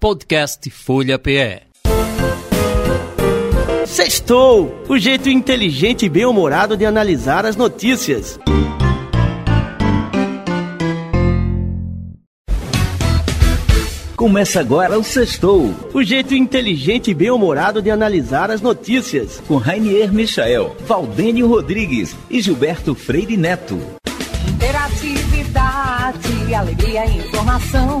Podcast Folha PE. Sextou! O jeito inteligente e bem-humorado de analisar as notícias. Começa agora o Sextou. O jeito inteligente e bem-humorado de analisar as notícias. Com Rainier Michael, Valdênio Rodrigues e Gilberto Freire Neto. Interatividade, alegria e informação.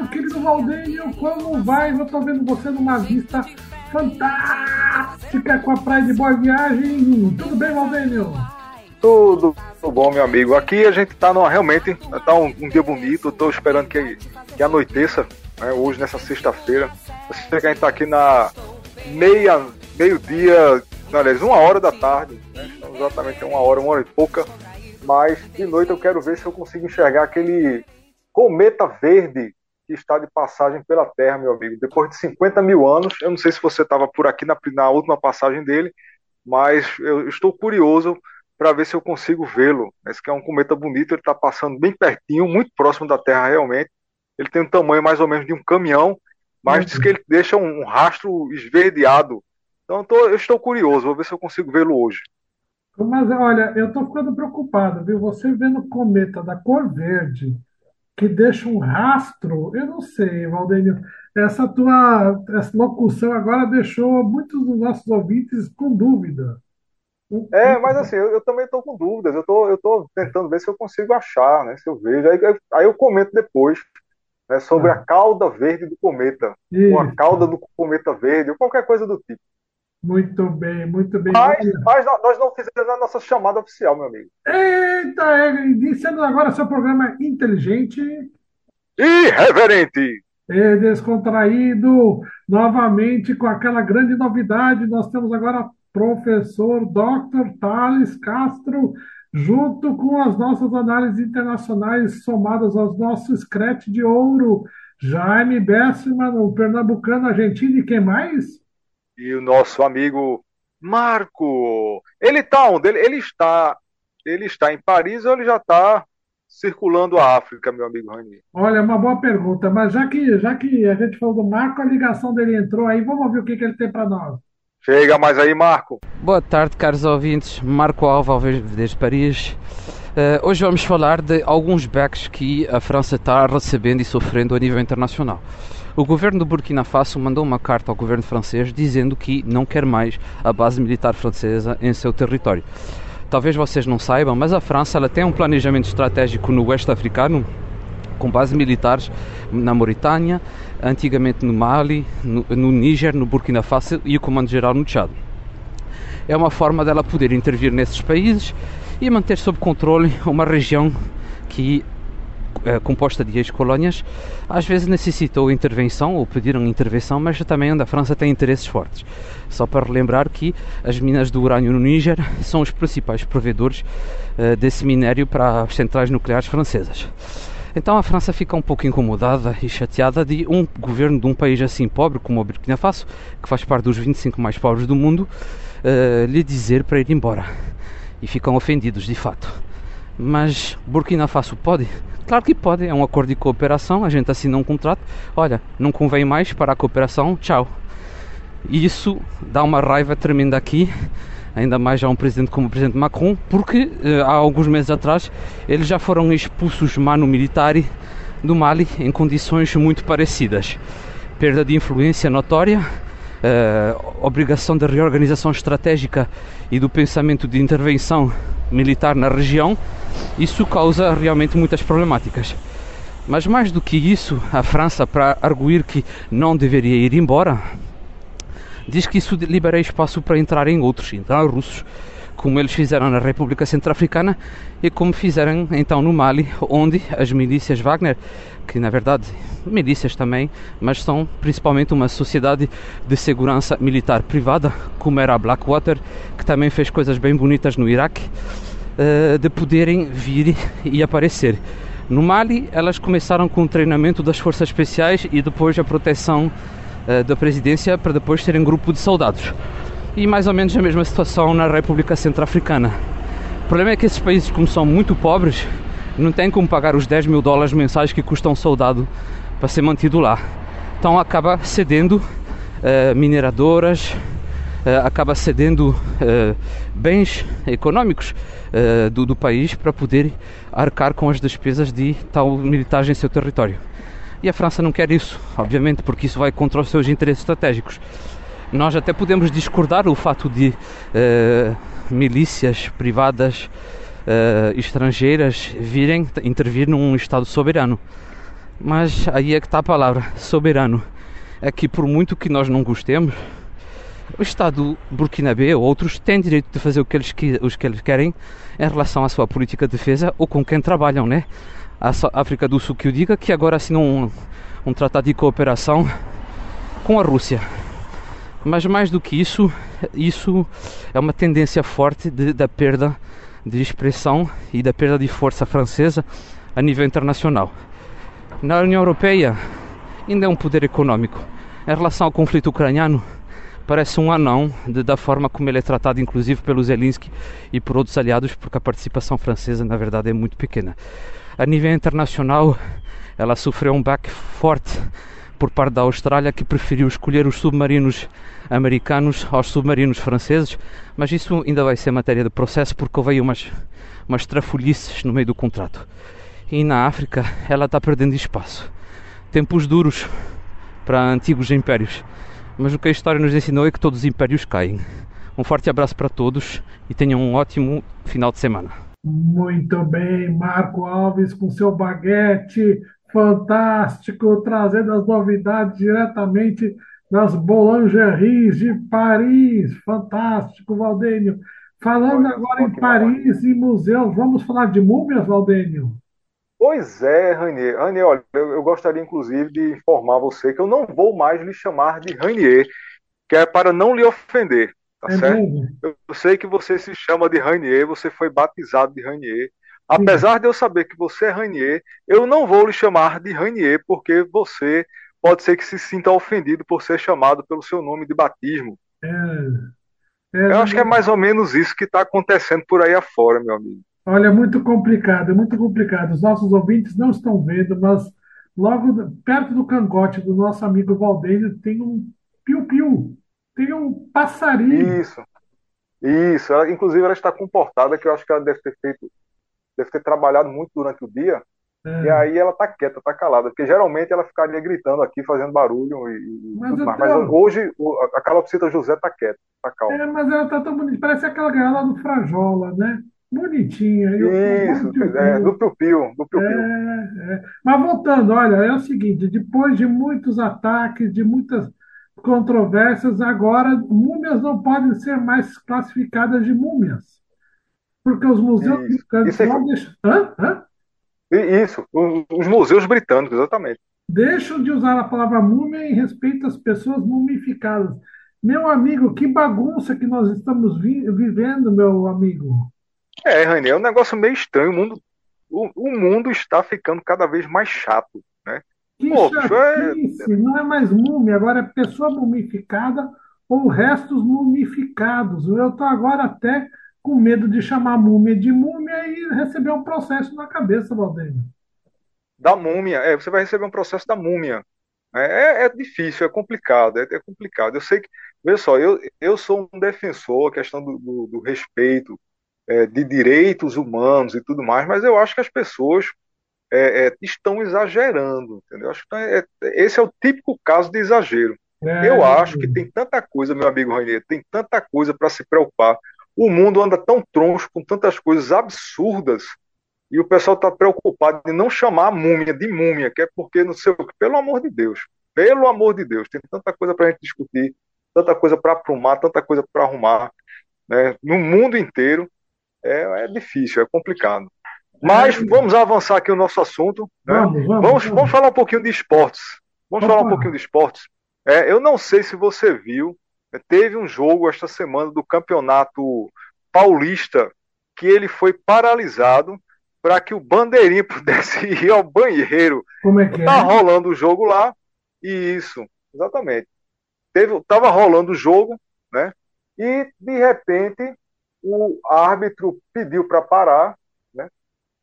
Valdênio, como vai? Eu tô vendo você numa vista fantástica com a praia de Boa Viagem. Tudo bem, Valdênio? Tudo, tudo bom, meu amigo. Aqui a gente tá numa, realmente, tá um, um dia bonito, tô esperando que, que anoiteça, né, hoje nessa sexta-feira. Eu a gente tá aqui na meia, meio-dia, aliás, uma hora da tarde, né, exatamente uma hora, uma hora e pouca, mas de noite eu quero ver se eu consigo enxergar aquele cometa verde que está de passagem pela Terra, meu amigo. Depois de 50 mil anos, eu não sei se você estava por aqui na, na última passagem dele, mas eu estou curioso para ver se eu consigo vê-lo. Esse que é um cometa bonito, ele está passando bem pertinho, muito próximo da Terra realmente. Ele tem um tamanho mais ou menos de um caminhão, mas uhum. diz que ele deixa um rastro esverdeado. Então eu, tô, eu estou curioso, vou ver se eu consigo vê-lo hoje. Mas olha, eu estou ficando preocupado, viu? Você vendo cometa da cor verde, que deixa um rastro, eu não sei, Valdênio. Essa tua essa locução agora deixou muitos dos nossos ouvintes com dúvida. É, mas assim, eu, eu também estou com dúvidas. Eu tô, tô tentando ver se eu consigo achar, né? Se eu vejo. Aí, aí eu comento depois né, sobre ah. a cauda verde do cometa. Isso. Uma cauda do cometa verde, ou qualquer coisa do tipo. Muito bem, muito bem. Mas, mas nós não fizemos a nossa chamada oficial, meu amigo. Eita, é, iniciando agora seu programa inteligente. Irreverente. É, descontraído, novamente com aquela grande novidade. Nós temos agora professor Dr. Thales Castro, junto com as nossas análises internacionais somadas aos nossos scratch de ouro, Jaime Bessman, o pernambucano argentino e quem mais? E o nosso amigo Marco. Ele está onde? Ele, ele, está, ele está em Paris ou ele já está circulando a África, meu amigo Rani? Olha, uma boa pergunta, mas já que, já que a gente falou do Marco, a ligação dele entrou aí, vamos ouvir o que, que ele tem para nós. Chega mais aí, Marco. Boa tarde, caros ouvintes. Marco Alva, desde Paris. Uh, hoje vamos falar de alguns backs que a França está recebendo e sofrendo a nível internacional. O governo do Burkina Faso mandou uma carta ao governo francês dizendo que não quer mais a base militar francesa em seu território. Talvez vocês não saibam, mas a França ela tem um planejamento estratégico no oeste africano com bases militares na Mauritânia, antigamente no Mali, no, no Níger, no Burkina Faso e o Comando-Geral no Tchad. É uma forma dela poder intervir nesses países e manter sob controle uma região que composta de ex-colónias, às vezes necessitou intervenção ou pediram intervenção, mas também onde a França tem interesses fortes. Só para relembrar que as minas do urânio no Níger são os principais provedores uh, desse minério para as centrais nucleares francesas. Então a França fica um pouco incomodada e chateada de um governo de um país assim pobre como o Burkina Faso, que faz parte dos 25 mais pobres do mundo, uh, lhe dizer para ir embora. E ficam ofendidos de fato. Mas Burkina Faso pode? Claro que pode, é um acordo de cooperação, a gente assina um contrato, olha, não convém mais para a cooperação, tchau. E isso dá uma raiva tremenda aqui, ainda mais a um presidente como o presidente Macron, porque eh, há alguns meses atrás eles já foram expulsos mano militar do Mali em condições muito parecidas. Perda de influência notória, eh, obrigação de reorganização estratégica e do pensamento de intervenção militar na região, isso causa realmente muitas problemáticas. Mas mais do que isso, a França, para arguir que não deveria ir embora, diz que isso libera espaço para entrar em outros, entrar russos, como eles fizeram na República Centro-Africana e como fizeram então no Mali, onde as milícias Wagner, que na verdade milícias também, mas são principalmente uma sociedade de segurança militar privada, como era a Blackwater, que também fez coisas bem bonitas no Iraque, eh, de poderem vir e aparecer. No Mali, elas começaram com o treinamento das forças especiais e depois a proteção uh, da presidência para depois terem um grupo de soldados. E mais ou menos a mesma situação na República Centro-Africana. O problema é que esses países, como são muito pobres, não têm como pagar os 10 mil dólares mensais que custa um soldado para ser mantido lá. Então acaba cedendo uh, mineradoras, uh, acaba cedendo uh, bens económicos do, do, país para poder arcar com as despesas de tal militagem em seu território. E a França não quer isso, obviamente, porque isso vai contra os seus interesses estratégicos. Nós até podemos discordar o fato de milícias privadas estrangeiras virem intervir num Estado soberano. Mas aí é que está a palavra, soberano. É que por muito que nós não gostemos, o Estado burkinabé ou outros têm direito de fazer o que, eles, os que eles querem em relação à sua política de defesa ou com quem trabalham, né? A África do Sul que o diga que agora assinou um, um tratado de cooperação com a Rússia. Mas mais do que isso, isso é uma tendência forte de, da perda de expressão e da perda de força francesa a nível internacional. Na União Europeia ainda é um poder econômico. Em relação ao conflito ucraniano, parece um anão de, da forma como ele é tratado, inclusive pelo Zelensky e por outros aliados, porque a participação francesa, na verdade, é muito pequena. A nível internacional, ela sofreu um baque forte por parte da Austrália, que preferiu escolher os submarinos americanos aos submarinos franceses, mas isso ainda vai ser matéria de processo, porque houve umas, umas trafolhices no meio do contrato. E na África, ela está perdendo espaço. Tempos duros para antigos impérios mas o que a história nos ensinou é que todos os impérios caem. Um forte abraço para todos e tenham um ótimo final de semana. Muito bem, Marco Alves com seu baguete fantástico, trazendo as novidades diretamente das boulangeries de Paris. Fantástico, Valdênio. Falando agora em Paris e museus, vamos falar de múmias, Valdênio? Pois é, Rainier. Rainier, olha, eu, eu, gostaria inclusive de informar você que eu não vou mais lhe chamar de Rainier, que é para não lhe ofender, tá é certo? Eu, eu, sei que você se chama de Rainier, você foi batizado de Rainier. Apesar de eu saber que você é Rainier, eu não vou lhe chamar de Rainier, porque você pode ser que se sinta ofendido por ser chamado pelo seu nome de batismo. É. É, eu acho que é mais ou menos isso que está acontecendo por aí afora, meu amigo. Olha, é muito complicado, é muito complicado. Os nossos ouvintes não estão vendo, mas logo perto do cangote do nosso amigo Valdênio tem um piu-piu, tem um passarinho. Isso, isso. Ela, inclusive, ela está comportada, que eu acho que ela deve ter feito, deve ter trabalhado muito durante o dia. É. E aí ela tá quieta, tá calada, porque geralmente ela ficaria gritando aqui, fazendo barulho e, mas tudo mais. Mas hoje a calopsita José tá quieta, tá calma. É, mas ela tá tão bonita, parece aquela gaiola do Frajola, né? Bonitinha. Isso, é, do Piu-Piu. Do. É, é. Mas voltando, olha, é o seguinte, depois de muitos ataques, de muitas controvérsias, agora múmias não podem ser mais classificadas de múmias. Porque os museus isso, isso é... deixam... Hã? Hã? Isso, os museus britânicos, exatamente. Deixam de usar a palavra múmia em respeito às pessoas mumificadas. Meu amigo, que bagunça que nós estamos vi vivendo, meu amigo. É, Raine, é um negócio meio estranho. O mundo, o, o mundo está ficando cada vez mais chato, né? Que Pô, é... Não é mais múmia, agora é pessoa mumificada ou restos mumificados. Eu estou agora até com medo de chamar múmia de múmia e receber um processo na cabeça, Valdênio. Da múmia, é, você vai receber um processo da múmia. É, é, é difícil, é complicado, é, é, complicado. Eu sei que, veja só, eu, eu sou um defensor, a questão do, do, do respeito é, de direitos humanos e tudo mais, mas eu acho que as pessoas é, é, estão exagerando, entendeu? Acho que é, esse é o típico caso de exagero. Eu acho que tem tanta coisa, meu amigo Rainier, tem tanta coisa para se preocupar. O mundo anda tão troncho com tantas coisas absurdas e o pessoal está preocupado em não chamar a múmia de múmia, que é porque não sei o que. Pelo amor de Deus, pelo amor de Deus, tem tanta coisa para a gente discutir, tanta coisa para aprumar, tanta coisa para arrumar. né, no mundo inteiro, é, é difícil, é complicado. Mas é. vamos avançar aqui o nosso assunto. Né? Vamos, vamos, vamos, vamos, falar um pouquinho de esportes. Vamos Opa. falar um pouquinho de esportes. É, eu não sei se você viu, teve um jogo esta semana do Campeonato Paulista que ele foi paralisado para que o bandeirinha pudesse ir ao banheiro. Como é que tá é? rolando o jogo lá. E isso, exatamente. Teve, tava rolando o jogo, né? E de repente o árbitro pediu para parar, né?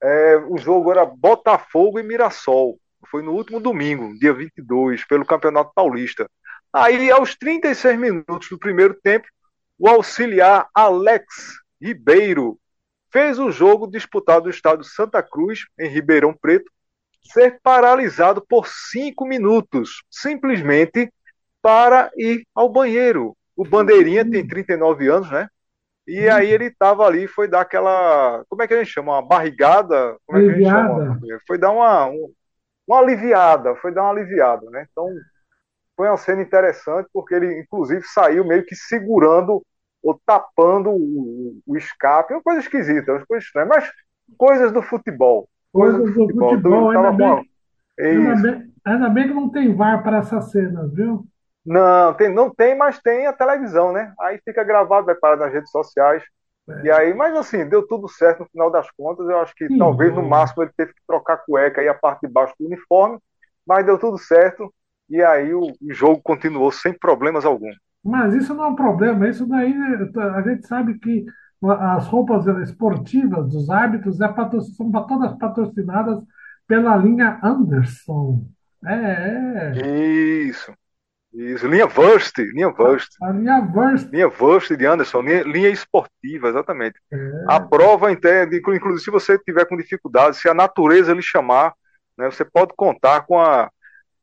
É, o jogo era Botafogo e Mirassol. Foi no último domingo, dia 22, pelo Campeonato Paulista. Aí, aos 36 minutos do primeiro tempo, o auxiliar Alex Ribeiro fez o jogo disputado no estádio Santa Cruz, em Ribeirão Preto, ser paralisado por cinco minutos, simplesmente para ir ao banheiro. O Bandeirinha tem 39 anos, né? E aí ele estava ali, foi dar aquela. Como é que a gente chama? Uma barrigada? Como é que a gente chama? Foi dar uma, um, uma aliviada, foi dar uma aliviada, né? Então foi uma cena interessante, porque ele, inclusive, saiu meio que segurando ou tapando o, o escape, uma coisa esquisita, uma coisa estranha, mas coisas do futebol. Coisas, coisas do, futebol, futebol ainda, bem, ainda, bem, ainda, bem, que não tem VAR para essas cenas, viu? Não, tem, não tem, mas tem a televisão, né? Aí fica gravado, vai parar nas redes sociais. É. E aí, mas assim, deu tudo certo no final das contas. Eu acho que Sim, talvez no máximo ele teve que trocar cueca e a parte de baixo do uniforme, mas deu tudo certo. E aí o, o jogo continuou sem problemas algum. Mas isso não é um problema, isso daí a gente sabe que as roupas esportivas dos árbitros é são todas patrocinadas pela linha Anderson. É, é. Isso. Isso, linha Wurst, linha Wurst. A linha Wurst. Linha Wurst de Anderson, linha, linha esportiva, exatamente. É. A prova, inclusive, se você tiver com dificuldade, se a natureza lhe chamar, né, você pode contar com a,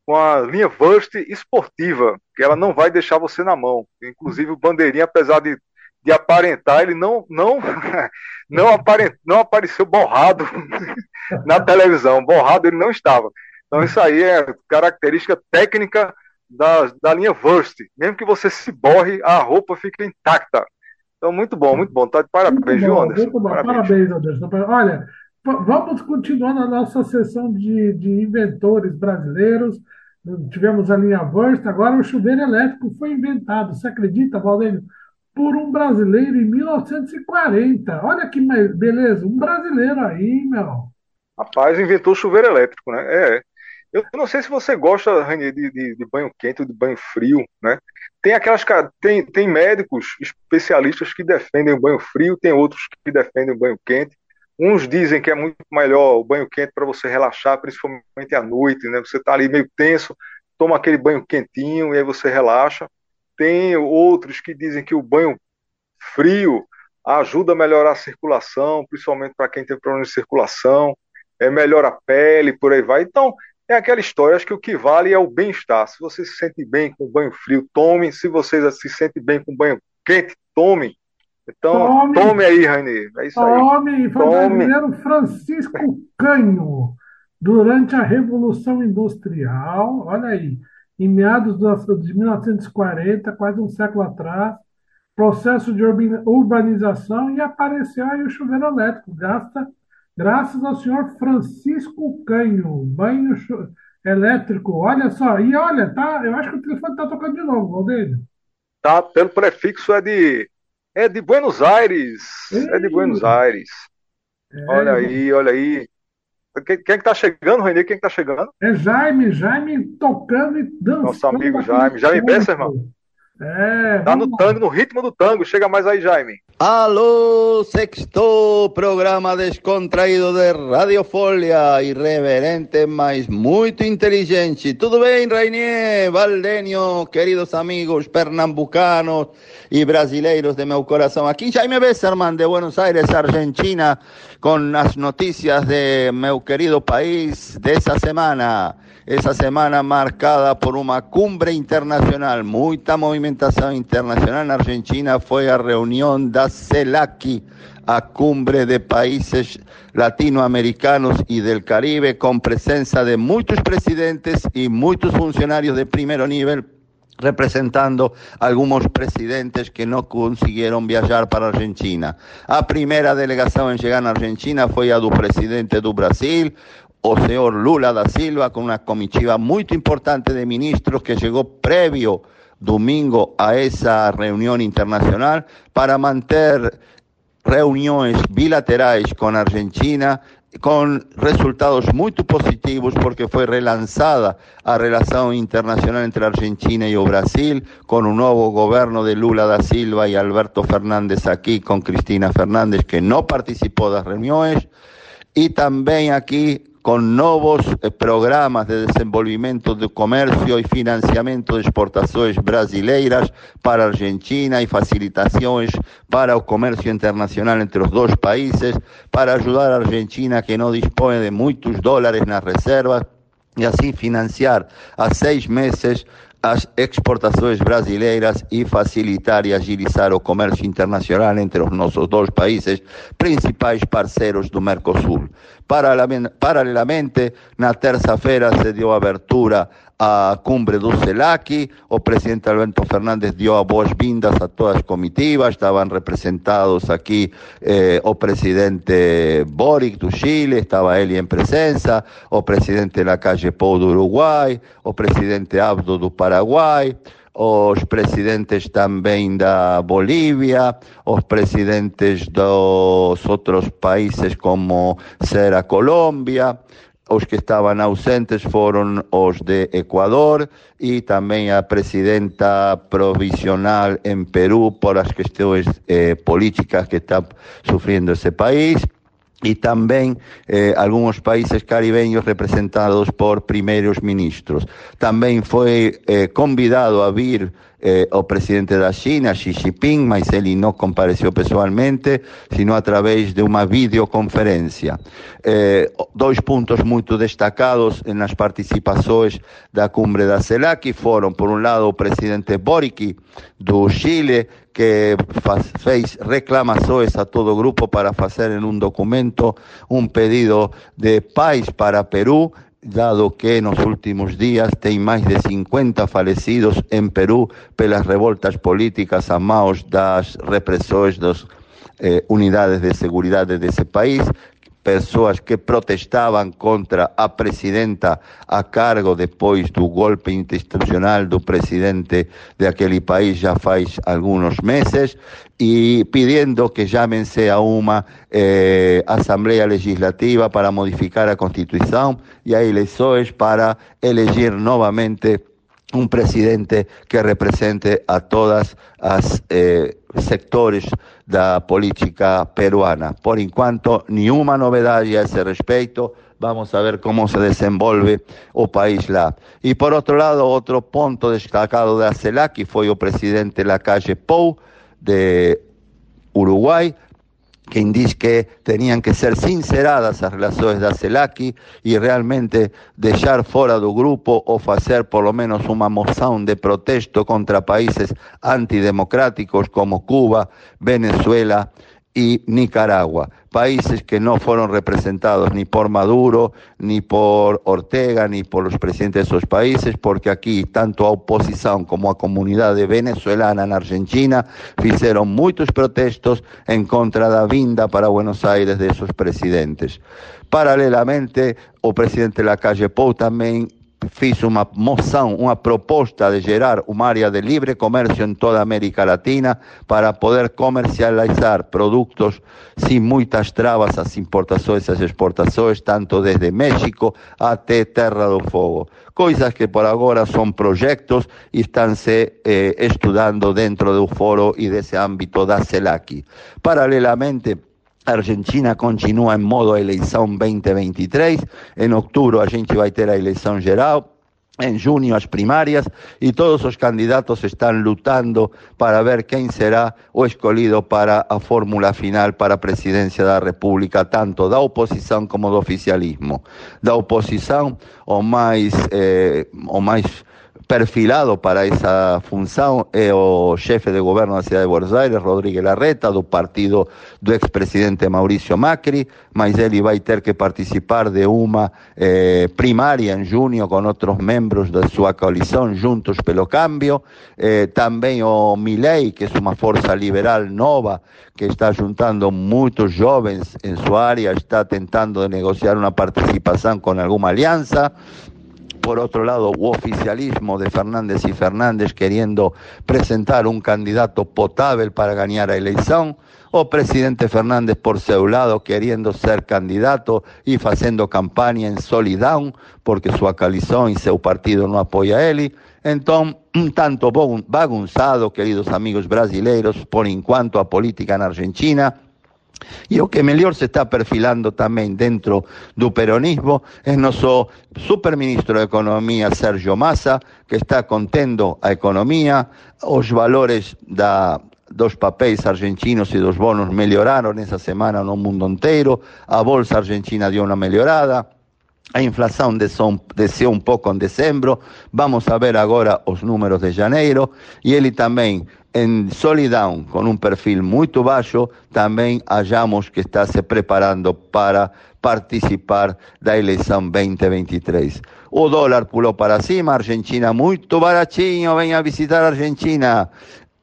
com a linha Wurst esportiva, que ela não vai deixar você na mão. Inclusive, o bandeirinha, apesar de, de aparentar, ele não, não, não, aparent, não apareceu borrado na televisão. Borrado ele não estava. Então, isso aí é característica técnica da, da linha Wurst. Mesmo que você se borre, a roupa fica intacta. Então, muito bom, muito bom. Tá de parabéns, viu, Anderson? Muito bom. Parabéns, parabéns Anderson. Olha, vamos continuar na nossa sessão de, de inventores brasileiros. Tivemos a linha Wurst, agora o chuveiro elétrico foi inventado. Você acredita, Valdênio? Por um brasileiro em 1940. Olha que beleza, um brasileiro aí, meu. Rapaz, inventou o chuveiro elétrico, né? É. Eu não sei se você gosta, Rani, de, de, de, banho quente ou de banho frio, né? Tem aquelas tem, tem médicos especialistas que defendem o banho frio, tem outros que defendem o banho quente. Uns dizem que é muito melhor o banho quente para você relaxar, principalmente à noite, né? Você está ali meio tenso, toma aquele banho quentinho e aí você relaxa. Tem outros que dizem que o banho frio ajuda a melhorar a circulação, principalmente para quem tem problema de circulação, é melhora a pele, por aí vai. Então, é aquela história, acho que o que vale é o bem-estar. Se você se sente bem com banho frio, tome. Se você se sente bem com banho quente, tome. Então, tome, tome aí, Rainê. É isso tome, aí. Foi tome. o Francisco Canho, durante a Revolução Industrial, olha aí, em meados de 1940, quase um século atrás, processo de urbanização e apareceu aí o chuveiro elétrico. Gasta Graças ao senhor Francisco Canho, banho elétrico. Olha só, e olha, tá, eu acho que o telefone está tocando de novo, Valdeiro. Tá, pelo prefixo é de é de Buenos Aires. É de Buenos Aires. É, olha aí, olha aí. Quem, quem é que tá chegando, Renê? Quem é que tá chegando? É Jaime, Jaime tocando e dançando. Nosso amigo Jaime. Jaime Bessa, irmão. É, tá no tango, no ritmo do tango. Chega mais aí, Jaime. Alô, sexto programa descontraído de Radiofolia, irreverente, mas muito inteligente. Tudo bem, Rainier, Valdenio, queridos amigos pernambucanos e brasileiros de meu coração? Aqui Jaime Besserman, de Buenos Aires, Argentina, com as notícias de meu querido país dessa semana. Esa semana marcada por una cumbre internacional, mucha movimentación internacional en Argentina, fue a reunión da CELACI, a cumbre de países latinoamericanos y del Caribe, con presencia de muchos presidentes y muchos funcionarios de primer nivel representando algunos presidentes que no consiguieron viajar para Argentina. A primera delegación en llegar a Argentina fue a do presidente do Brasil, o señor Lula da Silva, con una comitiva muy importante de ministros que llegó previo domingo a esa reunión internacional para mantener reuniones bilaterales con Argentina con resultados muy positivos porque fue relanzada a relación internacional entre Argentina y Brasil con un nuevo gobierno de Lula da Silva y Alberto Fernández aquí con Cristina Fernández que no participó de las reuniones. Y también aquí con nuevos eh, programas de desenvolvimiento de comercio y financiamiento de exportaciones brasileiras para Argentina y facilitaciones para el comercio internacional entre los dos países, para ayudar a Argentina que no dispone de muchos dólares en las reservas y así financiar a seis meses as exportações brasileiras e facilitar e agilizar o comércio internacional entre os nossos dois países, principais parceiros do Mercosul. Paralelamente, na terça-feira se deu abertura à cumbre do CELAC, o presidente Alberto Fernández deu as boas-vindas a todas as comitivas, estavam representados aqui eh, o presidente Boric do Chile, estava ele em presença, o presidente Lacalle Pou do Uruguai, o presidente Abdo do Paraguai, os presidentes também da Bolívia, os presidentes dos outros países como será Colômbia, os que estavam ausentes foram os de Equador e também a presidenta provisional em Peru por as questões eh, políticas que está sofrendo esse país y también eh, algunos países caribeños representados por primeros ministros. También fue eh, convidado a vir eh, o presidente da China, Xi Jinping, mas ele não compareceu pessoalmente, sino a través de uma videoconferência. Eh, dois pontos muito destacados nas participações da cumbre da CELAC foram, por um lado, o presidente Boric, do Chile, que fez reclamações a todo o grupo para fazer em um documento um pedido de paz para Peru dado que en los últimos días hay más de 50 fallecidos en Perú pelas revoltas políticas a maos das represores das eh, unidades de seguridad de ese país pessoas que protestavam contra a presidenta a cargo depois do golpe institucional do presidente de aquele país já faz alguns meses e pedindo que chamem-se a uma eh, Legislativa para modificar a Constituição e a eleições para eleger novamente un presidente que represente a todas as eh, sectores da política peruana. Por enquanto, nenhuma novidade a esse respeito. Vamos a ver cómo se desenvolve o país lá. Y por otro lado, otro punto destacado de CELAC fue el presidente Lacalle Pou de Uruguay, que dice que tenían que ser sinceradas as relações da CELAC e realmente deixar fora do grupo ou fazer por lo menos uma moção de protesto contra países antidemocráticos como Cuba, Venezuela y Nicaragua, países que no fueron representados ni por Maduro, ni por Ortega, ni por los presidentes de esos países, porque aquí tanto a oposición como a comunidad venezolana en Argentina hicieron muchos protestos en contra de la vinda para Buenos Aires de esos presidentes. Paralelamente, o presidente Lacalle Pou también fiz uma moção, uma proposta de gerar uma área de livre comércio em toda a América Latina para poder comercializar produtos sem muitas travas às importações e às exportações, tanto desde México até Terra do Fogo. Coisas que por agora são projetos e estão se eh, estudando dentro do foro e desse âmbito da CELAC. Paralelamente, Argentina continua em modo eleição 2023. Em outubro a gente vai ter a eleição geral. Em junho as primárias e todos os candidatos estão lutando para ver quem será o escolhido para a fórmula final para a presidência da República, tanto da oposição como do oficialismo. Da oposição, o mais, eh, o mais perfilado para essa função é o chefe de governo da cidade de Buenos Aires, Rodríguez Larreta, do partido do ex-presidente Maurício Macri, mas ele vai ter que participar de uma eh, primária em junho com outros membros da sua coalição, Juntos pelo Cambio. Eh, também o Milei, que é uma força liberal nova, que está juntando muitos jovens em sua área, está tentando negociar uma participação com alguma aliança por otro lado, oficialismo de Fernández y Fernández queriendo presentar un candidato potable para ganar la elección, o presidente Fernández por su lado queriendo ser candidato y haciendo campaña en Solidown porque su coalición y su partido no apoya a él. Entonces, un tanto bagunzado, queridos amigos brasileiros, por enquanto a política en Argentina, y lo que mejor se está perfilando también dentro del peronismo es nuestro superministro de Economía, Sergio Massa, que está contendo a economía, los valores de dos papéis argentinos y dos bonos mejoraron esa semana en el mundo entero, a bolsa argentina dio una mejorada, a inflación desceu un poco en diciembre, vamos a ver ahora los números de janeiro, y él también en Solidown, con un perfil muy bajo, también hallamos que está se preparando para participar de la elección 2023. O dólar puló para cima, Argentina muy baratinho, ven a visitar Argentina.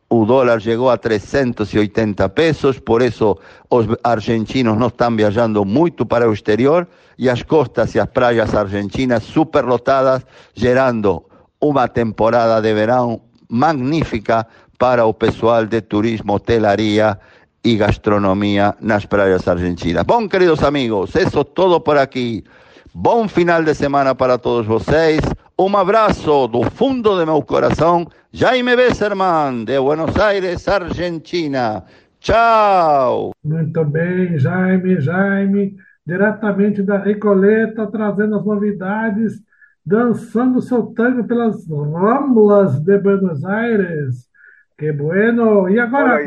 O dólar llegó a 380 pesos, por eso los argentinos no están viajando mucho para el exterior y las costas y las playas argentinas superlotadas, gerando una temporada de verano magnífica para o pessoal de turismo, hotelaria e gastronomia nas praias argentinas. Bom, queridos amigos, isso todo por aqui. Bom final de semana para todos vocês. Um abraço do fundo de meu coração. Jaime Besserman, de Buenos Aires, Argentina. Tchau! Muito bem, Jaime, Jaime, diretamente da Recoleta, trazendo as novidades, dançando seu tango pelas ramblas de Buenos Aires. Que bueno. E agora, aí,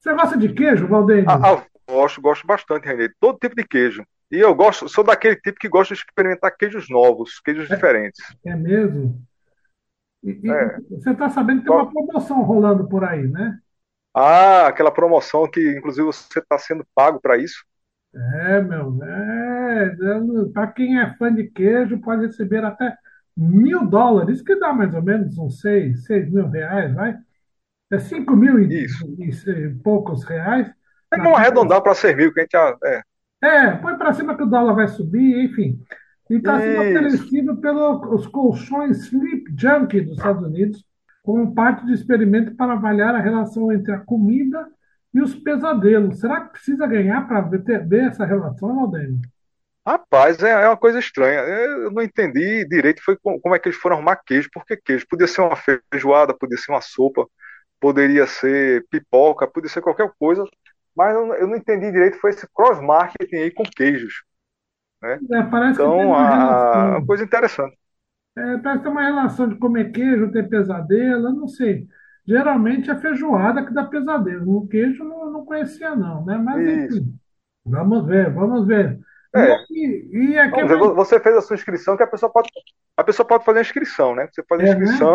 você gosta de queijo, Valdênio? Ah, ah, gosto, gosto bastante, Renê. Todo tipo de queijo. E eu gosto, sou daquele tipo que gosta de experimentar queijos novos, queijos diferentes. É mesmo? E, e É. você está sabendo que tem uma promoção rolando por aí, né? Ah, aquela promoção que inclusive você está sendo pago para isso. É, meu, é, para quem é fã de queijo, pode receber até mil dólares, que dá mais ou menos uns seis, seis mil reais, vai? É cinco mil e, Isso. e- e poucos reais. É vamos arredondar para ser mil, que a gente já. É. É, põe para cima que o dólar vai subir, enfim. E está sendo oferecido pelos colchões Sleep Junkie dos Estados Unidos, como parte do experimento para avaliar a relação entre a comida e os pesadelos. Será que precisa ganhar para ver, essa relação, Aldênio? Rapaz, é, é uma coisa estranha. Eu não entendi direito foi como, é que eles foram arrumar queijo. Por que queijo? Podia ser uma feijoada, podia ser uma sopa, poderia ser pipoca, podia ser qualquer coisa. Mas eu, não- entendi direito foi esse cross-marketing aí com queijos. Né? É, parece que tem Então, uma a, a relação. coisa interessante. É, parece que tem uma relação de comer queijo, ter pesadelo, eu não sei. Geralmente é feijoada que dá pesadelo. O queijo eu não, não conhecia, não, né? Mas Isso. enfim, vamos ver, vamos ver. É. E, e aqui Vamos ver, vo- você fez a sua inscrição, que a pessoa pode, a pessoa pode fazer a inscrição, né? Você faz a É, né?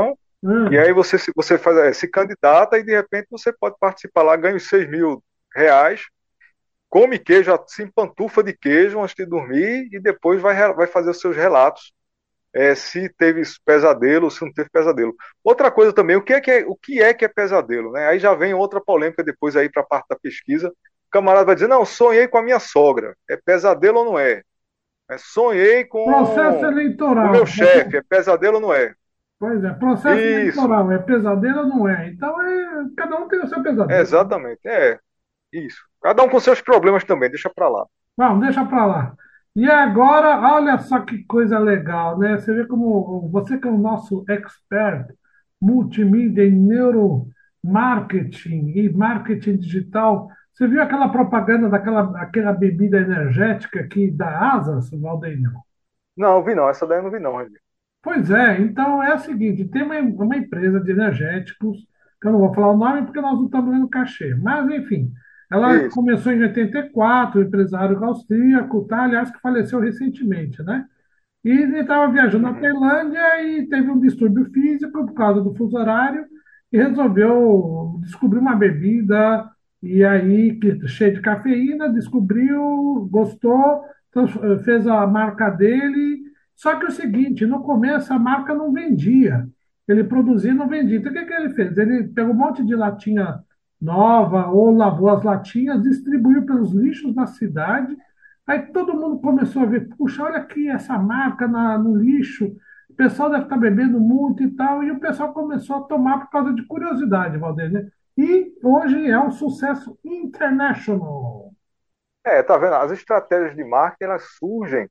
Ah, e aí você, se- você faz, é, se candidata e de repente você pode participar lá, ganha os 6 mil reais, come queijo, assim, pantufa de queijo antes de dormir e depois vai, vai fazer os seus relatos é, se teve pesadelo ou se não teve pesadelo. Outra coisa também, o que é que é, o que é, que é pesadelo, né? Aí já vem outra polêmica depois aí para a parte da pesquisa. O camarada vai dizer, não, sonhei com a minha sogra. É pesadelo ou não é? É, sonhei com processo o meu chefe. É pesadelo ou não é? Pois é, processo Isso. eleitoral. É pesadelo ou não é? Então, é, cada um tem o seu pesadelo. É, exatamente. É. Isso. Cada um com seus problemas também, deixa pra lá. Não, deixa pra lá. E agora, olha só que coisa legal, né? Você vê como você que é o nosso expert multimídia em neuromarketing e marketing digital, você viu aquela propaganda daquela aquela bebida energética que dá asas, Valdênio? Não, vi não. Essa daí eu não vi não, Regi. Pois é, então é o seguinte, tem uma, uma empresa de energéticos, que eu não vou falar o nome porque nós não estamos dando cachê, mas enfim, ela Isso. começou em 84, um empresário austríaco, tá? Aliás, que faleceu recentemente, né? E ele estava viajando na Tailândia e teve um distúrbio físico por causa do fuso horário e resolveu descobrir uma bebida e aí que cheia de cafeína, descobriu, gostou, fez a marca dele. Só que é o seguinte, no começo a marca não vendia. Ele produzia e não vendia. Então o que, que ele fez? Ele pegou um monte de latinha nova ou lavou as latinhas, distribuiu pelos lixos da cidade Aí todo mundo começou a ver, puxa, olha aqui essa marca na, no lixo, o pessoal deve estar bebendo muito e tal, e o pessoal começou a tomar por causa de curiosidade, Valdir, né? E hoje é um sucesso international. É, tá vendo? As estratégias de marketing elas surgem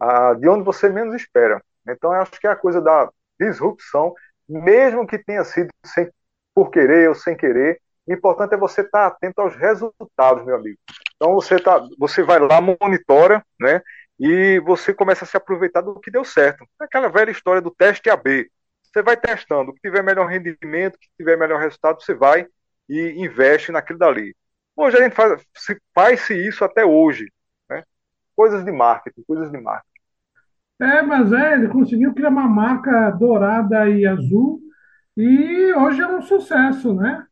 ah, de onde você menos espera. Então, eu acho que é a coisa da disrupção, mesmo que tenha sido sem, por querer ou sem querer, o importante é você estar atento aos resultados, meu amigo. Então você tá, você vai lá, monitora, né? E você começa a se aproveitar do que deu certo. Aquela velha história do teste AB. Você vai testando, o que tiver melhor rendimento, o que tiver melhor resultado, você vai e investe naquilo dali. Hoje a gente faz, faz-se isso até hoje? Coisas de marketing, coisas de marketing. É, mas é, ele conseguiu criar uma marca dourada e azul e hoje é um sucesso, né?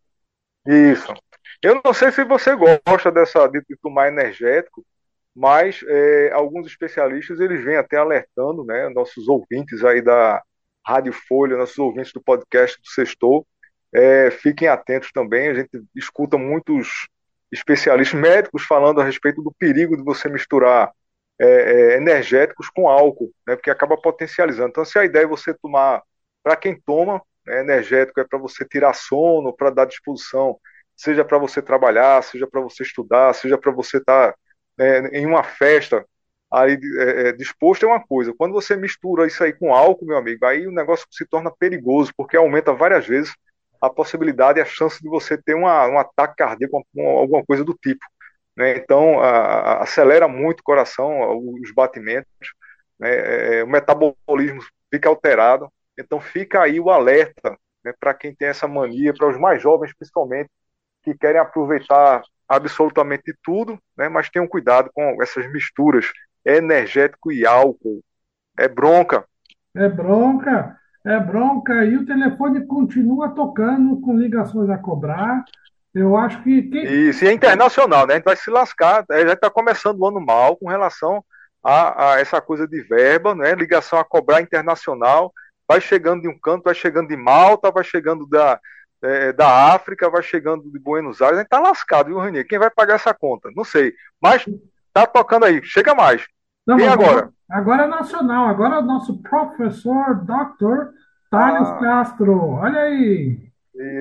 Isso. Eu não sei se você gosta dessa de, tomar energético, mas é, alguns especialistas eles vêm até alertando, né, nossos ouvintes aí da Rádio Folha, nossos ouvintes do podcast do Sextor, é, fiquem atentos também. A gente escuta muitos especialistas médicos falando a respeito do perigo de você misturar é, é energéticos com álcool, né, porque acaba potencializando. Então, se a ideia é você tomar, para quem toma né, energético, é para você tirar sono, para dar disposição seja para você trabalhar, seja para você estudar, seja para você estar tá, é, em uma festa aí é, é, disposto é uma coisa. Quando você mistura isso aí com álcool, meu amigo, aí o negócio se torna perigoso, porque aumenta várias vezes a possibilidade a chance de você ter uma, um ataque cardíaco, alguma coisa do tipo. Né? Então, a, a, acelera muito o coração, os batimentos, né? É, é, o metabolismo fica alterado. Então, fica aí o alerta né, para quem tem essa mania, para os mais jovens principalmente, que querem aproveitar absolutamente tudo, né, mas tenham cuidado com essas misturas energético e álcool. É bronca. É bronca, é bronca. E o telefone continua tocando com ligações a cobrar. Eu acho que. Quem... Isso, e é internacional, né? A gente vai se lascar. A gente está começando o ano mal com relação a, a, essa coisa de verba, né? Ligação a cobrar internacional. Vai chegando de um canto, vai chegando de Malta, vai chegando da, é, da África vai chegando de Buenos Aires, a gente tá lascado, viu, Renier? Quem vai pagar essa conta? Não sei. Mas tá tocando aí, chega mais. Não, e agora? Agora é nacional, agora é o nosso professor, Dr. Thales ah. Castro. Olha aí.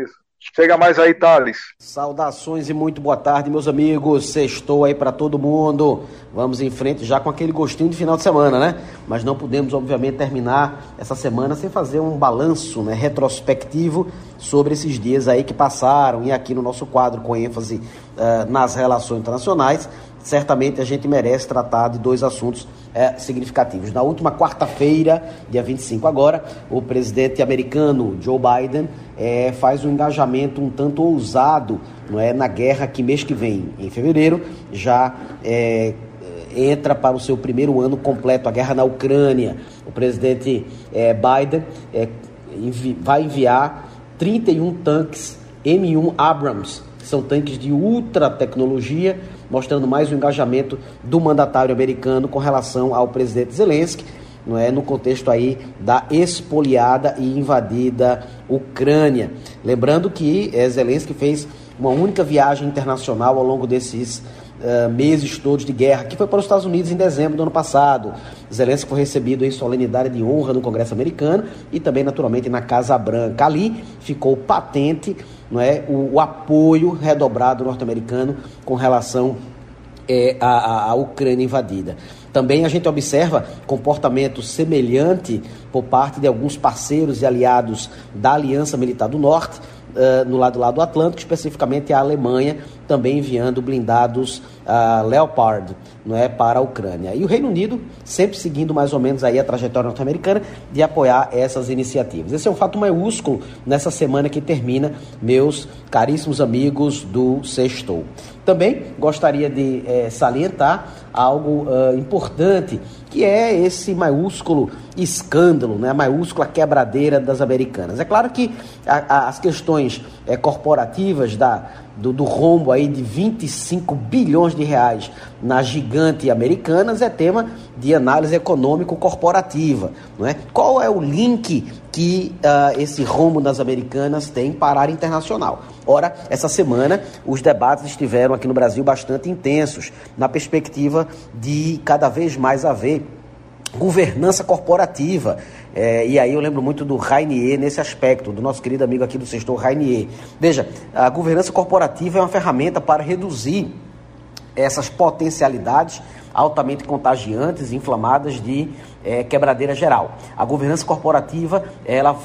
Isso. Chega mais aí, Thales. Saudações e muito boa tarde, meus amigos. Sextou aí para todo mundo. Vamos em frente já com aquele gostinho de final de semana, né? Mas não podemos, obviamente, terminar essa semana sem fazer um balanço né, retrospectivo sobre esses dias aí que passaram. E aqui no nosso quadro, com ênfase uh, nas relações internacionais, certamente a gente merece tratar de dois assuntos é, significativos. Na última quarta-feira, dia 25 agora, o presidente americano Joe Biden é, faz um engajamento um tanto ousado não é, na guerra que mês que vem, em fevereiro, já é, entra para o seu primeiro ano completo, a guerra na Ucrânia. O presidente é, Biden é, envi vai enviar 31 tanques M1 Abrams, que são tanques de ultra tecnologia mostrando mais o engajamento do mandatário americano com relação ao presidente Zelensky, não é, no contexto aí da expoliada e invadida Ucrânia. Lembrando que é, Zelensky fez uma única viagem internacional ao longo desses uh, meses todos de guerra, que foi para os Estados Unidos em dezembro do ano passado. Zelensky foi recebido em solenidade de honra no Congresso americano e também, naturalmente, na Casa Branca. Ali ficou patente não é, o, o apoio redobrado norte-americano com relação é, Ucrânia invadida. Também a gente observa comportamento semelhante por parte de alguns parceiros e aliados da Aliança Militar do Norte, uh, no lado, lado do Atlântico, especificamente a Alemanha, também enviando blindados uh, Leopard não é, para a Ucrânia. E o Reino Unido sempre seguindo mais ou menos aí a trajetória norte-americana de apoiar essas iniciativas. Esse é um fato maiúsculo nessa semana que termina, meus caríssimos amigos do Sextou. Também gostaria de é, salientar algo uh, importante, que é esse maiúsculo escândalo, né, a maiúscula quebradeira das americanas. É claro que a, a, as questões é, corporativas da, do, do, rombo aí de 25 bilhões de reais na gigante americanas é tema de análise econômico-corporativa. Não é? Qual é o link que uh, esse rombo das americanas tem para a área internacional? Ora, essa semana os debates estiveram aqui no Brasil bastante intensos, na perspectiva de cada vez mais haver governança corporativa. É, e aí eu lembro muito do Rainier nesse aspecto, do nosso querido amigo aqui do Sextor Rainier. Veja, a governança corporativa é uma ferramenta para reduzir essas potencialidades altamente contagiantes, inflamadas de é, quebradeira geral. A governança corporativa, ela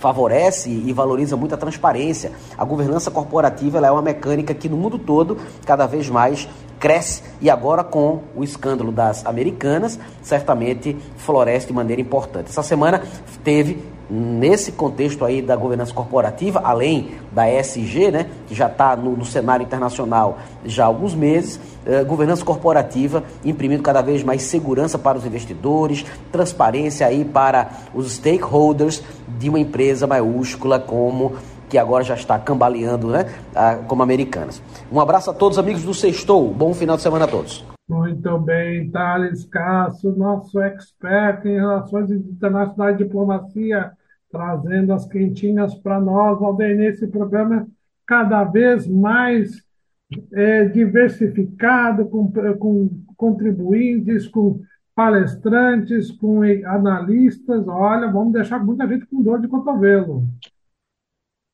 favorece e valoriza muito a transparência. A governança corporativa é uma mecânica que no mundo todo cada vez mais cresce e agora com o escândalo das americanas, certamente floresce de maneira importante. Essa semana teve nesse contexto aí da governança corporativa, além da ESG, né, que já está no, no, cenário internacional já há alguns meses, eh, governança corporativa imprimindo cada vez mais segurança para os investidores, transparência aí para os stakeholders de uma empresa maiúscula como que agora já está cambaleando, né, como americanas. Um abraço a todos, amigos do Sextou. Bom final de semana a todos. Muito bem, Thales Cássio, nosso expert em relações internacionais e diplomacia, trazendo as quentinhas para nós, Aldeia, nesse programa cada vez mais é, diversificado, com, com contribuintes, com palestrantes, com analistas. Olha, vamos deixar muita gente com dor de cotovelo.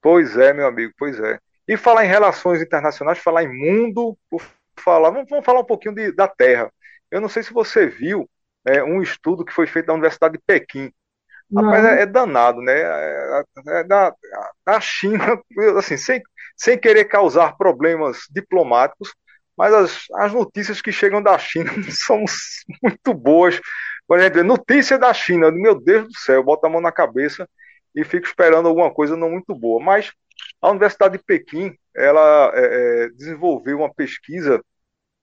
Pois é, meu amigo, pois é. E falar em relações internacionais, falar em mundo, falar, vamos, vamos falar um pouquinho de, da Terra. Eu não sei se você viu é, um estudo que foi feito na Universidade de Pequim. Rapaz, é, é, danado, né? É, é da, da China, assim, sem, sem querer causar problemas diplomáticos, mas as, as notícias que chegam da China são muito boas. Por exemplo, notícia da China, meu Deus do céu, bota a mão na cabeça e fico esperando alguma coisa não muito boa. Mas a Universidade de Pequim, ela é, é, desenvolveu uma pesquisa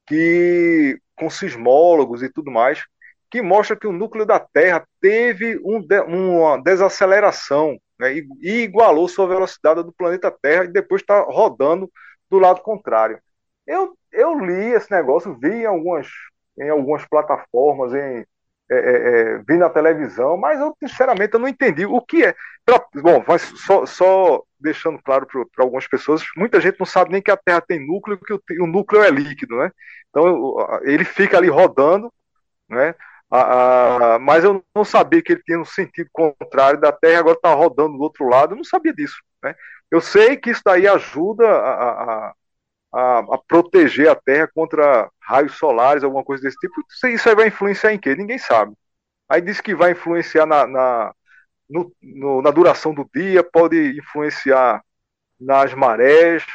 que com sismólogos e tudo mais, que mostra que o núcleo da Terra teve um de, uma desaceleração né, e, e, igualou sua velocidade do planeta Terra e depois está rodando do lado contrário. Eu, eu li esse negócio, vi em algumas, em algumas plataformas, em, é, é, é, vi na televisão, mas eu sinceramente eu não entendi o que é. Pra, bom, mas só, só deixando claro para algumas pessoas, muita gente não sabe nem que a Terra tem núcleo, que o, o núcleo é líquido, né? Então ele fica ali rodando, né? A, a, mas eu não sabia que ele tinha um sentido contrário da Terra, agora está rodando do outro lado, eu não sabia disso, né? Eu sei que isso daí ajuda a, a, a, proteger a Terra contra raios solares, alguma coisa desse tipo. Isso aí vai influenciar em quê? Ninguém sabe. Aí diz que vai influenciar na, na, no, no, na duração do dia, pode influenciar nas marés.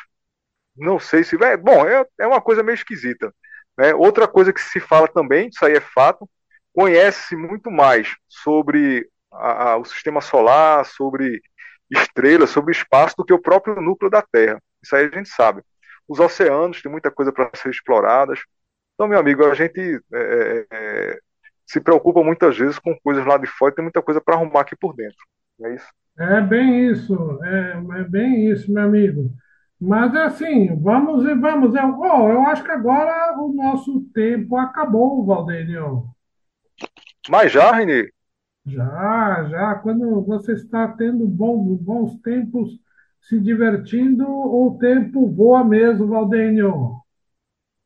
Não sei se vai. Bom, é, é uma coisa meio esquisita. Né? Outra coisa que se fala também, isso aí é fato, conhece muito mais sobre a, a, o sistema solar, sobre estrelas, sobre espaço do que o próprio núcleo da Terra. Isso aí a gente sabe os oceanos têm muita coisa para ser exploradas. Então, meu amigo, a gente é, é, é, se preocupa muitas vezes com coisas lá de fora e tem muita coisa para arrumar aqui por dentro. É isso? É bem isso, é, é bem isso, meu amigo. Mas assim, vamos e vamos. Eu, oh, eu acho que agora o nosso tempo acabou, Valdênio. Mas já, Renê? Já, já. Quando você está tendo bons, bons tempos se divertindo, o tempo voa mesmo, Valdênio.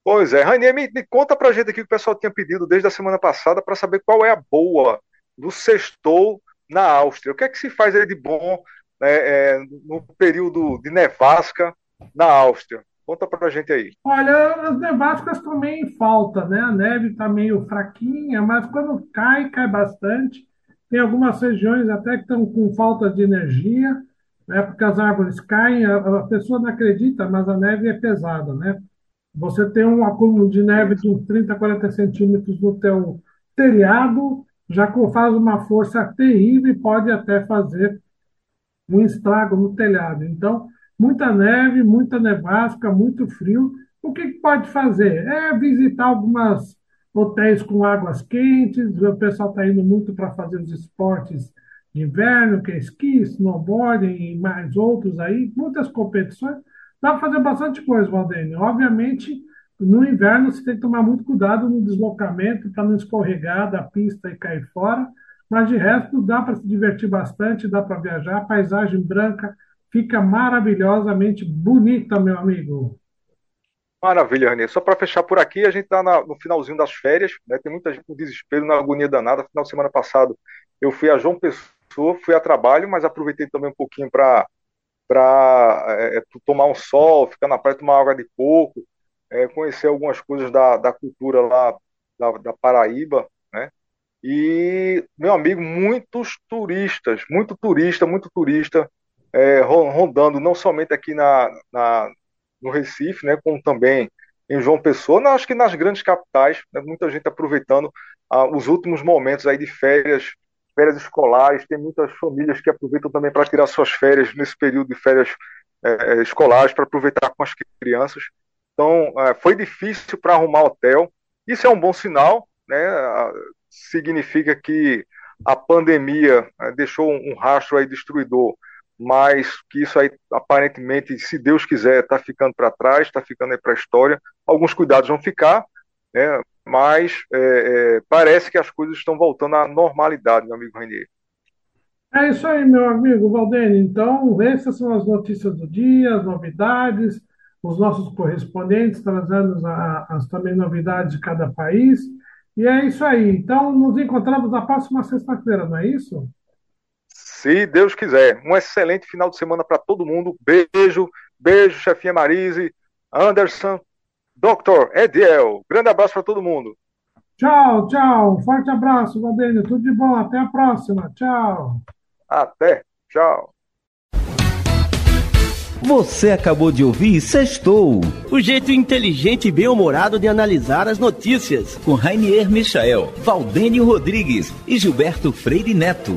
Pois é, Rainier, me, me, conta pra gente aqui o que o pessoal tinha pedido desde a semana passada para saber qual é a boa do sextou na Áustria. O que é que se faz aí de bom né, é, no período de nevasca na Áustria? Conta pra gente aí. Olha, as nevascas também falta, né? A neve está meio fraquinha, mas quando cai, cai bastante. Tem algumas regiões até que estão com falta de energia né? porque as árvores caem, a, a pessoa não acredita, mas a neve é pesada, né? você tem um acúmulo de neve de uns 30, 40 centímetros no teu telhado, já faz uma força terrível e pode até fazer um estrago no telhado. Então, muita neve, muita nevasca, muito frio. O que, pode fazer? É visitar algumas hotéis com águas quentes, o pessoal está indo muito para fazer os esportes de inverno, que é esqui, snowboarding e mais outros aí, muitas competições. Dá para fazer bastante coisa, Valdênio. Obviamente, no inverno você tem que tomar muito cuidado no deslocamento para não escorregar da pista e cair fora, mas de resto dá para se divertir bastante, dá para viajar, paisagem branca fica maravilhosamente bonita, meu amigo. Maravilha, Renê. Só para fechar por aqui, a gente está no finalzinho das férias, né? Tem muita gente com desespero, na agonia danada. Final de semana passado eu fui a João Pessoa, fui a trabalho, mas aproveitei também um pouquinho para para é, é, tomar um sol, ficar na praia, tomar água de coco, é, conhecer algumas coisas da, da cultura lá da, da Paraíba, né? E, meu amigo, muitos turistas, muito turista, muito turista é, rondando, não somente aqui na, na, no Recife, né, como também em João Pessoa, não, acho que nas grandes capitais, né, muita gente aproveitando ah, os últimos momentos aí de férias, férias escolares, tem muitas famílias que aproveitam também para tirar suas férias nesse período de férias é, escolares, para aproveitar com as crianças. Então, é, foi difícil para arrumar hotel, isso é um bom sinal, né, significa que a pandemia é, deixou um rastro aí destruidor mas que isso aí aparentemente, se Deus quiser, está ficando para trás, está ficando para a história. Alguns cuidados vão ficar, né? mas é, é, parece que as coisas estão voltando à normalidade, meu amigo Renier. É isso aí, meu amigo Valdene. Então, essas são as notícias do dia, as novidades, os nossos correspondentes trazendo as também novidades de cada país. E é isso aí. Então, nos encontramos na próxima sexta-feira, não é isso? Se Deus quiser. Um excelente final de semana para todo mundo. Beijo, beijo, chefinha Marise, Anderson, Dr. Ediel. Grande abraço para todo mundo. Tchau, tchau. Forte abraço, Valdênio. Tudo de bom. Até a próxima. Tchau. Até. Tchau. Você acabou de ouvir Sextou. O jeito inteligente e bem-humorado de analisar as notícias. Com Rainier Michael, Valdênio Rodrigues e Gilberto Freire Neto.